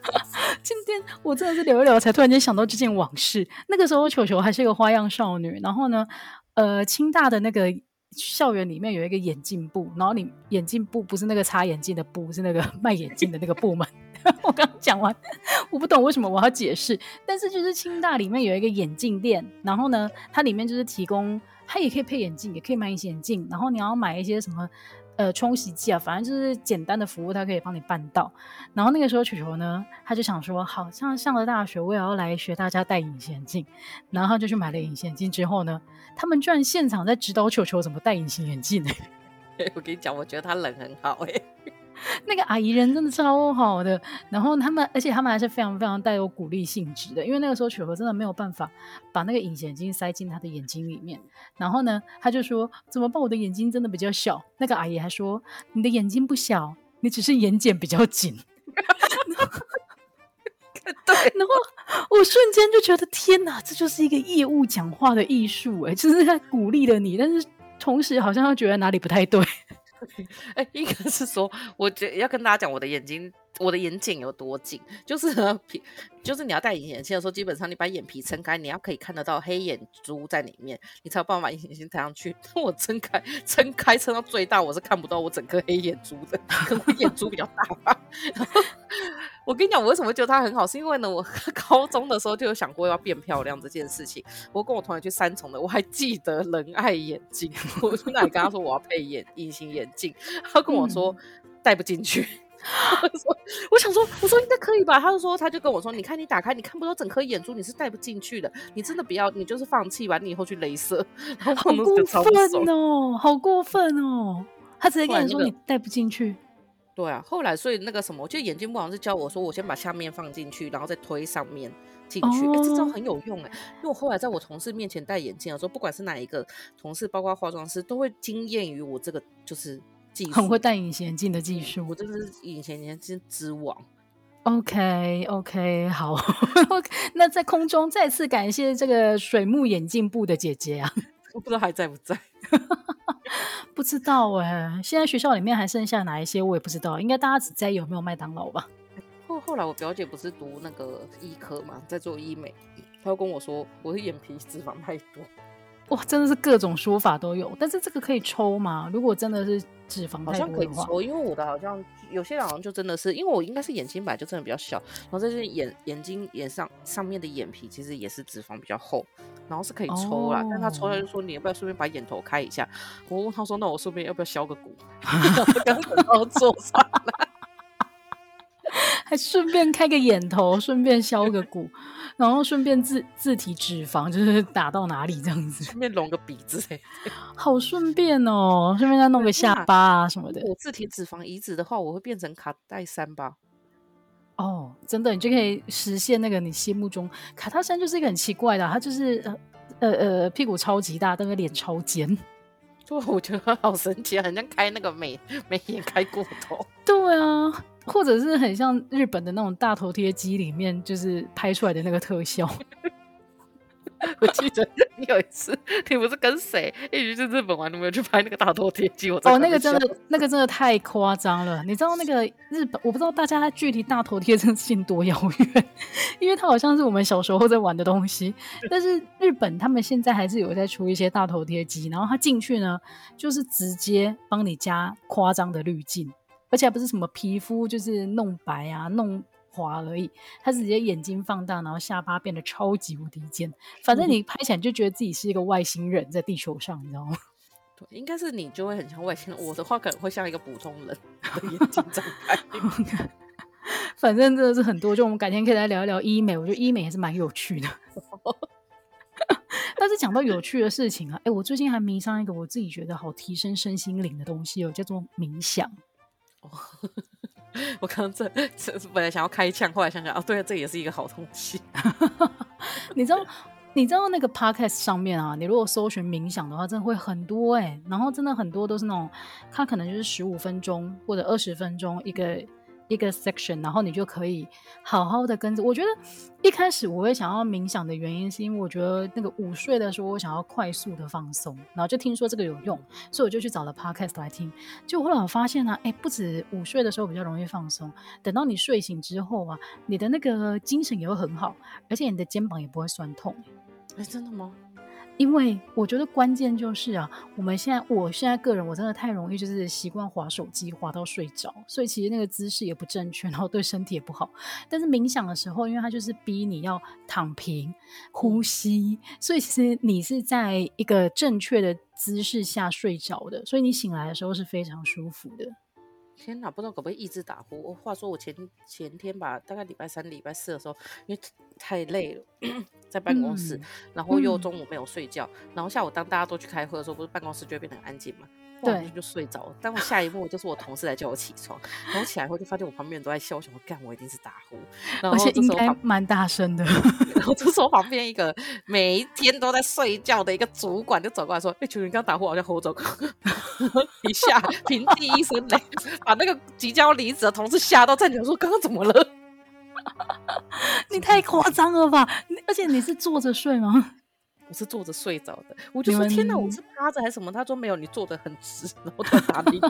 (laughs) 今天我真的是聊一聊，才突然间想到这件往事。那个时候球球还是一个花样少女，然后呢，呃，清大的那个校园里面有一个眼镜部，然后你眼镜部不是那个擦眼镜的部，是那个卖眼镜的那个部门。(laughs) 我刚讲完，我不懂为什么我要解释，但是就是清大里面有一个眼镜店，然后呢，它里面就是提供。它也可以配眼镜，也可以买隐形眼镜。然后你要买一些什么，呃，冲洗剂啊，反正就是简单的服务，它可以帮你办到。然后那个时候球球呢，他就想说，好像上了大学，我也要来学大家戴隐形眼镜。然后他就去买了隐形眼镜。之后呢，他们居然现场在指导球球怎么戴隐形眼镜、(laughs) 我跟你讲，我觉得他人很好哎、(laughs) 那个阿姨人真的超好的，然后他们，而且他们还是非常非常带有鼓励性质的，因为那个时候球球真的没有办法把那个隐形眼镜塞进他的眼睛里面，然后呢，他就说怎么办？我的眼睛真的比较小。那个阿姨还说你的眼睛不小，你只是眼睑比较紧。(laughs) 对，然后我瞬间就觉得天哪，这就是一个业务讲话的艺术哎，就是在鼓励了你，但是同时好像又觉得哪里不太对。(laughs) 哎，一个是说，我觉要跟大家讲我的眼睛，我的眼睑有多紧，就是呢，就是你要戴隐形眼镜的时候，基本上你把眼皮撑开，你要可以看得到黑眼珠在里面，你才有办法把隐形眼镜戴上去。当 (laughs) 我撑开，撑开撑到最大，我是看不到我整颗黑眼珠的，可能我眼珠比较大吧。(laughs) 我跟你讲，我为什么觉得它很好，是因为呢，我 (laughs) 高中的时候就有想过要变漂亮这件事情。我跟我同学去三重的，我还记得仁爱眼镜，我去那里跟他说我要配眼隐形眼镜，他跟我说戴、嗯、不进去。(laughs) 我想说，我说应该可以吧？他就说，他就跟我说，你看你打开，你看不到整颗眼珠，你是戴不进去的。你真的不要，你就是放弃吧，你以后去镭射。好过分哦，好过分哦！他直接跟你说你戴不进去。对啊，后来所以那个什么，就眼镜部好像是教我说，我先把下面放进去，然后再推上面进去。哎、oh. 欸，这招很有用哎，因为我后来在我同事面前戴眼镜的时候，不管是哪一个同事，包括化妆师，都会惊艳于我这个就是技术，很会戴隐形眼镜的技术。我真的是隐形眼镜之王。(laughs) OK OK，好，那在空中再次感谢这个水木眼镜部的姐姐啊，(laughs) 我不知道还在不在。(laughs) 不知道哎、欸，现在学校里面还剩下哪一些我也不知道，应该大家只在意有没有麦当劳吧。后后来我表姐不是读那个医科嘛，在做医美，她就跟我说我的眼皮脂肪太多。哇，真的是各种说法都有，但是这个可以抽吗？如果真的是脂肪好像可以抽，因为我的好像有些人好像就真的是，因为我应该是眼睛本来就真的比较小，然后这是眼眼睛眼上上面的眼皮其实也是脂肪比较厚，然后是可以抽啦。哦、但他抽他就说，你要不要顺便把眼头开一下？我问他说，那我顺便要不要削个骨？(laughs) 刚刚做上了。(laughs) 还顺便开个眼头，顺便削个骨，然后顺便自自体脂肪，就是打到哪里这样子，顺便隆个鼻子，(laughs) 好顺便哦，顺便再弄个下巴啊什么的。我自体脂肪移植的话，我会变成卡戴珊吧？哦，真的，你就可以实现那个你心目中卡戴珊就是一个很奇怪的，他就是呃呃呃屁股超级大，但是脸超尖。对，我觉得好神奇啊，很像开那个美美颜开过头。(laughs) 对啊，或者是很像日本的那种大头贴机里面，就是拍出来的那个特效。(laughs) 我记得你有一次，你不是跟谁一起去日本玩，你没有去拍那个大头贴机？我哦，那个真的，(laughs) 那个真的太夸张了。你知道那个日本，我不知道大家距离大头贴真性多遥远，因为它好像是我们小时候在玩的东西。但是日本他们现在还是有在出一些大头贴机，然后它进去呢，就是直接帮你加夸张的滤镜，而且还不是什么皮肤就是弄白啊弄。滑而已，他直接眼睛放大，然后下巴变得超级无敌尖，反正你拍起来就觉得自己是一个外星人在地球上，你知道吗？(laughs) 对，应该是你就会很像外星人，我的话可能会像一个普通人，眼睛睁开。(laughs) 反正真的是很多，就我们改天可以来聊一聊医美，我觉得医美也是蛮有趣的。(laughs) 但是讲到有趣的事情啊，哎，我最近还迷上一个我自己觉得好提升身心灵的东西哦，叫做冥想。我刚刚这这本来想要开枪，后来想想哦，对啊，这也是一个好东西。(laughs) 你知道，你知道那个 podcast 上面啊，你如果搜寻冥想的话，真的会很多哎、然后真的很多都是那种，它可能就是十五分钟或者二十分钟一个。一个 section，然后你就可以好好的跟着。我觉得一开始我会想要冥想的原因，是因为我觉得那个午睡的时候，我想要快速的放松，然后就听说这个有用，所以我就去找了 podcast 来听。就后来我发现呢、啊，哎，不止午睡的时候比较容易放松，等到你睡醒之后啊，你的那个精神也会很好，而且你的肩膀也不会酸痛。哎，真的吗？因为我觉得关键就是啊，我们现在，我现在个人我真的太容易就是习惯滑手机滑到睡着，所以其实那个姿势也不正确，然后对身体也不好。但是冥想的时候，因为它就是逼你要躺平呼吸，所以其实你是在一个正确的姿势下睡着的，所以你醒来的时候是非常舒服的。天哪，不知道可不可以一直打呼？话说我前前天吧，大概礼拜三、礼拜四的时候，因为太累了，在办公室，嗯、然后又中午没有睡觉，嗯、然后下午当大家都去开会的时候，不是办公室就会变得很安静嘛？对，就睡着了。但我下一幕就是我同事来叫我起床，然后起来后就发现我旁边人都在笑，我想说干，我一定是打呼，然后而且应该蛮大声的。(laughs) 然后这时候旁边一个每一天都在睡觉的一个主管就走过来说：“哎、欸，球你刚打呼好像吼走。”一下平地一声雷，把那个即将离职的同事吓到站起来说：“刚刚怎么了？你太夸张了吧！而且你是坐着睡吗？”我是坐着睡着的，我就说天哪，我是趴着还是什么？他说没有，你坐得很直，(laughs) 然后他打你。(laughs)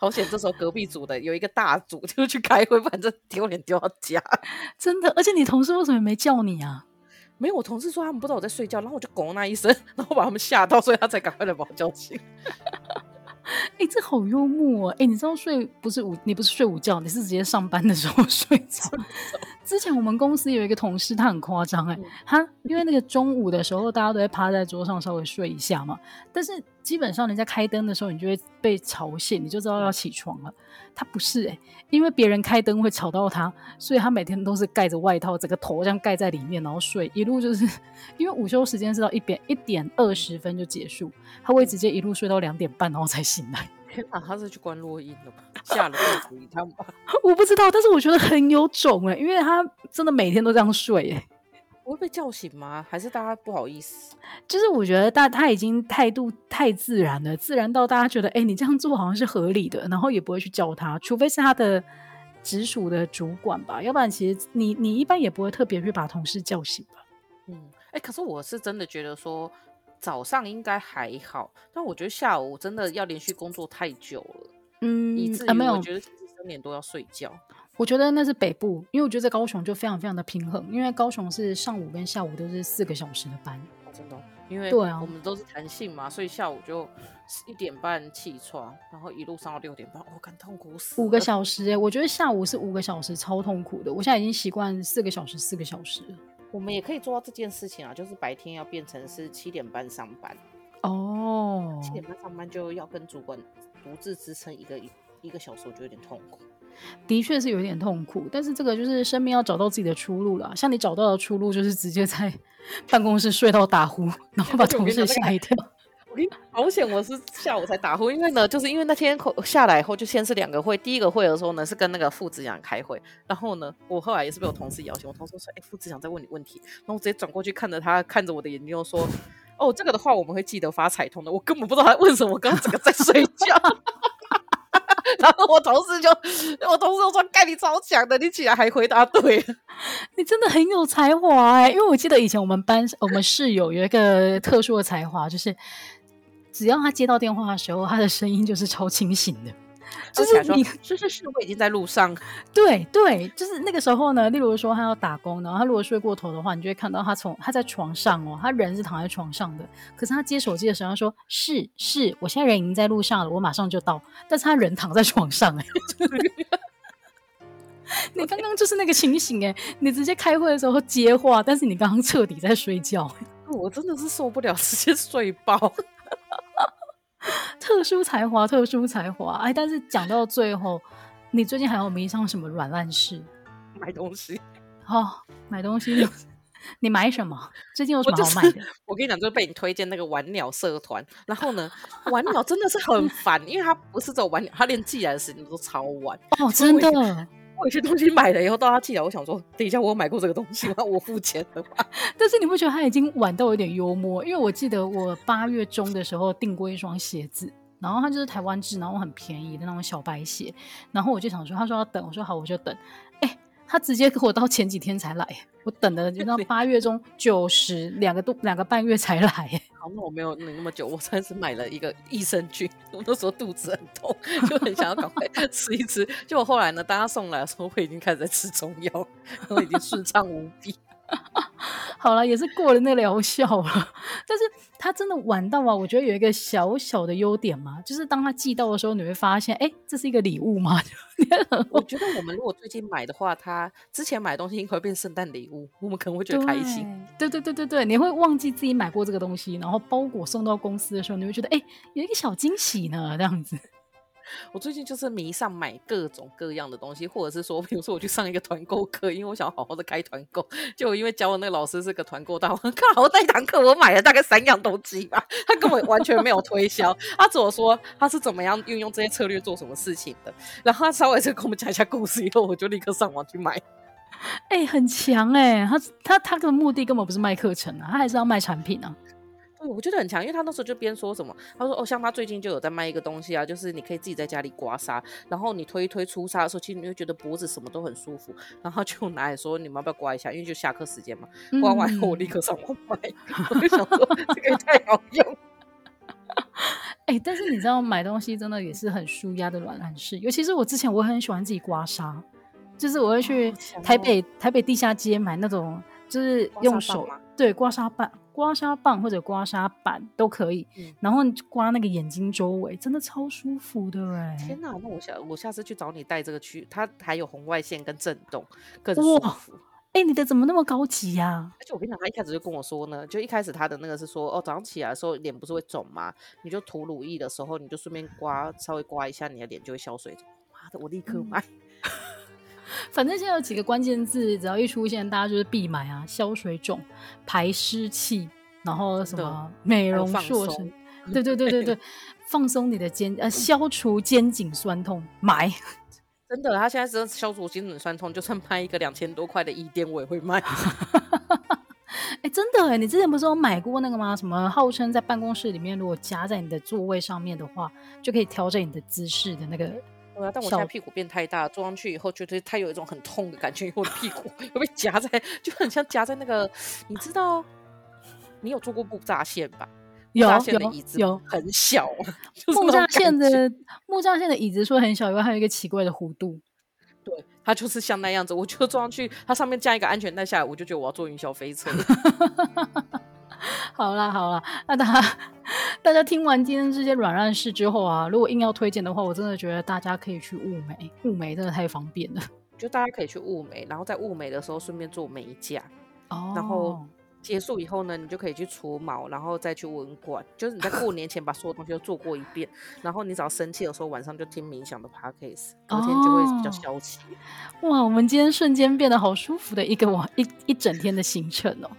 好险，这时候隔壁组的有一个大组就去开会，反正丢脸丢到家。(laughs) 真的，而且你同事为什么没叫你啊？没有，我同事说他们不知道我在睡觉，然后我就拱那一声，然后把他们吓到，所以他才赶快来把我叫醒。哎、欸，这好幽默哦！哎、欸，你知道睡不是午，你不是睡午觉，你是直接上班的时候睡着。之前我们公司有一个同事，他很夸张哎，他因为那个中午的时候，大家都会趴在桌上稍微睡一下嘛，但是基本上人家开灯的时候，你就会被吵醒，你就知道要起床了。他不是哎，因为别人开灯会吵到他，所以他每天都是盖着外套，整个头这样盖在里面，然后睡，一路就是 (laughs) 因为午休时间是到一点一点二十分就结束，他会直接一路睡到两点半，然后才醒来。天哪，他是去关落音了吧？下了地狱他吗？(laughs) 我不知道，但是我觉得很有种哎，因为他真的每天都这样睡哎。会被叫醒吗？还是大家不好意思？就是我觉得大他已经态度太自然了，自然到大家觉得哎，你这样做好像是合理的，然后也不会去叫他，除非是他的直属的主管吧，要不然其实你你一般也不会特别去把同事叫醒吧。嗯，哎，可是我是真的觉得说早上应该还好，但我觉得下午真的要连续工作太久了，嗯，以至于我觉得三点多要睡觉。我觉得那是北部，因为我觉得在高雄就非常非常的平衡，因为高雄是上午跟下午都是四个小时的班，哦、真的，因为对啊，我们都是弹性嘛，所以下午就一点半起床，然后一路上到六点半，我、哦、感痛苦死。五个小时哎，我觉得下午是五个小时超痛苦的，我现在已经习惯四个小时四个小时了。我们也可以做到这件事情啊，就是白天要变成是七点半上班哦，七点半上班就要跟主管独自支撑一个一个小时，我觉得有点痛苦。的确是有点痛苦，但是这个就是生命要找到自己的出路了。像你找到的出路，就是直接在 (laughs) 办公室睡到打呼，然后把同事吓一跳。好险，我是下午才打呼，因为呢，就是因为那天下来以后就先是两个会，第一个会的时候呢是跟那个副执长开会，然后呢，我后来也是被我同事摇醒，我同事说：“哎、欸，副执长在问你问题。”然后我直接转过去看着他，看着我的眼睛，又说：“哦，这个的话我们会记得发彩通的。我根本不知道他为什么我刚刚整个在睡觉。(laughs) 然后我同事就，我同事就说：“干你超强的，你起来还回答对，(laughs) 你真的很有才华哎！因为我记得以前我们班我们室友有一个特殊的才华，就是只要他接到电话的时候，他的声音就是超清醒的。(laughs) ”就是你，就是是我已经在路上。(laughs) 对对，就是那个时候呢。例如说，他要打工，然后他如果睡过头的话，你就会看到他从他在床上哦，他人是躺在床上的，可是他接手机的时候他说：“是是，我现在人已经在路上了，我马上就到。”但是他人躺在床上哎。(laughs) 你刚刚就是那个情形哎，你直接开会的时候接话，但是你刚刚彻底在睡觉。我真的是受不了，直接睡爆。特殊才华，特殊才华，哎！但是讲到最后，你最近还有迷上什么软烂事？买东西，哦，买东西，(laughs) 你买什么？最近有什么好买的？我，就是、我跟你讲，就是被你推荐那个玩鸟社团，然后呢，玩鸟真的是很烦，因为他不是走玩鸟，他连寄来的时间都超晚哦，真的。有些东西买了以后到他寄来，我想说，等一下我有买过这个东西吗？我付钱了吗？(laughs) 但是你不觉得他已经晚到有点幽默？因为我记得我八月中的时候订过一双鞋子，然后他就是台湾制，然后很便宜的那种小白鞋，然后我就想说，他说要等，我说好，我就等。哎，他直接给我到前几天才来，我等了就到八月中九十两个多两个半月才来。好，那我没有等那么久，我算是买了一个益生菌。我那时候肚子很痛，就很想要赶快 (laughs) 吃一吃。结果后来呢，当他送来的时候，我已经开始在吃中药，然后已经顺畅无比。(laughs) 好了，也是过了那疗效了。但是他真的晚到啊！我觉得有一个小小的优点嘛，就是当他寄到的时候，你会发现，哎、欸，这是一个礼物吗？(laughs) 我觉得我们如果最近买的话，他之前买的东西应该会变圣诞礼物，我们可能会觉得开心。对对对对对，你会忘记自己买过这个东西，然后包裹送到公司的时候，你会觉得，哎、欸，有一个小惊喜呢，这样子。我最近就是迷上买各种各样的东西，或者是说，(laughs) 比如说我去上一个团购课，因为我想要好好的开团购。就因为教的那个老师是个团购大王，(laughs) 靠，那一堂课我买了大概三样东西吧，他根本完全没有推销，他只有说他是怎么样运用这些策略做什么事情的。然后他稍微再跟我们讲一下故事以后，我就立刻上网去买。哎、很强哎、他他他的目的根本不是卖课程啊，他还是要卖产品啊。我觉得很强，因为他那时候就边说什么，他说哦，像他最近就有在卖一个东西啊，就是你可以自己在家里刮痧，然后你推一推出痧的时候，其实你会觉得脖子什么都很舒服，然后就拿来说你们要不要刮一下，因为就下课时间嘛，刮完以后我立刻上网买，嗯、我就想说这个也太好用。(laughs) 哎、欸，但是你知道买东西真的也是很舒压的软烂事，尤其是我之前我很喜欢自己刮痧，就是我会去台北、哦、台北地下街买那种，就是用手对刮痧棒。刮痧棒或者刮痧板都可以，嗯、然后刮那个眼睛周围，真的超舒服的哎！天哪，那我下我下次去找你带这个去，它还有红外线跟震动，更舒服。哎、欸，你的怎么那么高级呀、啊？而且我跟你讲，他一开始就跟我说呢，就一开始他的那个是说，哦，早上起来的时候脸不是会肿吗？你就涂乳液的时候，你就顺便刮，稍微刮一下，你的脸就会消水肿。妈的，我立刻买。嗯 (laughs) 反正现在有几个关键字，只要一出现，大家就是必买啊！消水肿、排湿气，然后什么美容塑身，对对对对对，(laughs) 放松你的肩呃，消除肩颈酸痛，买。(laughs) 真的，他现在只要消除肩颈酸痛，就算拍一个两千多块的椅垫，我也会卖。哎、欸，真的哎，你之前不是有买过那个吗？什么号称在办公室里面，如果夹在你的座位上面的话，就可以调整你的姿势的那个。对啊，但我现在屁股变太大，坐上去以后觉得它有一种很痛的感觉，因为我的屁股 (laughs) 会被夹在，就很像夹在那个，你知道，你有坐过木栅线吧？有木栅线的椅子有很小，木栅线的木栅线的椅子说很小，以外还有一个奇怪的弧度，对，它就是像那样子，我就坐上去，它上面加一个安全带下来，我就觉得我要坐云霄飞车。(laughs) (laughs) 好啦好啦，那大家大家听完今天这些软烂事之后啊，如果硬要推荐的话，我真的觉得大家可以去雾眉，雾眉真的太方便了。就大家可以去雾眉，然后在雾眉的时候顺便做美甲，哦，然后结束以后呢，你就可以去除毛，然后再去文管，就是你在过年前把所有东西都做过一遍，(laughs) 然后你只要生气的时候，晚上就听冥想的 podcast，隔天就会比较消气。哇，我们今天瞬间变得好舒服的一个晚一一整天的行程哦。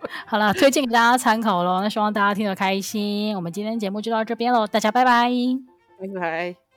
(laughs) 好了，推荐给大家参考喽。那希望大家听得开心。我们今天节目就到这边喽，大家拜拜，拜拜。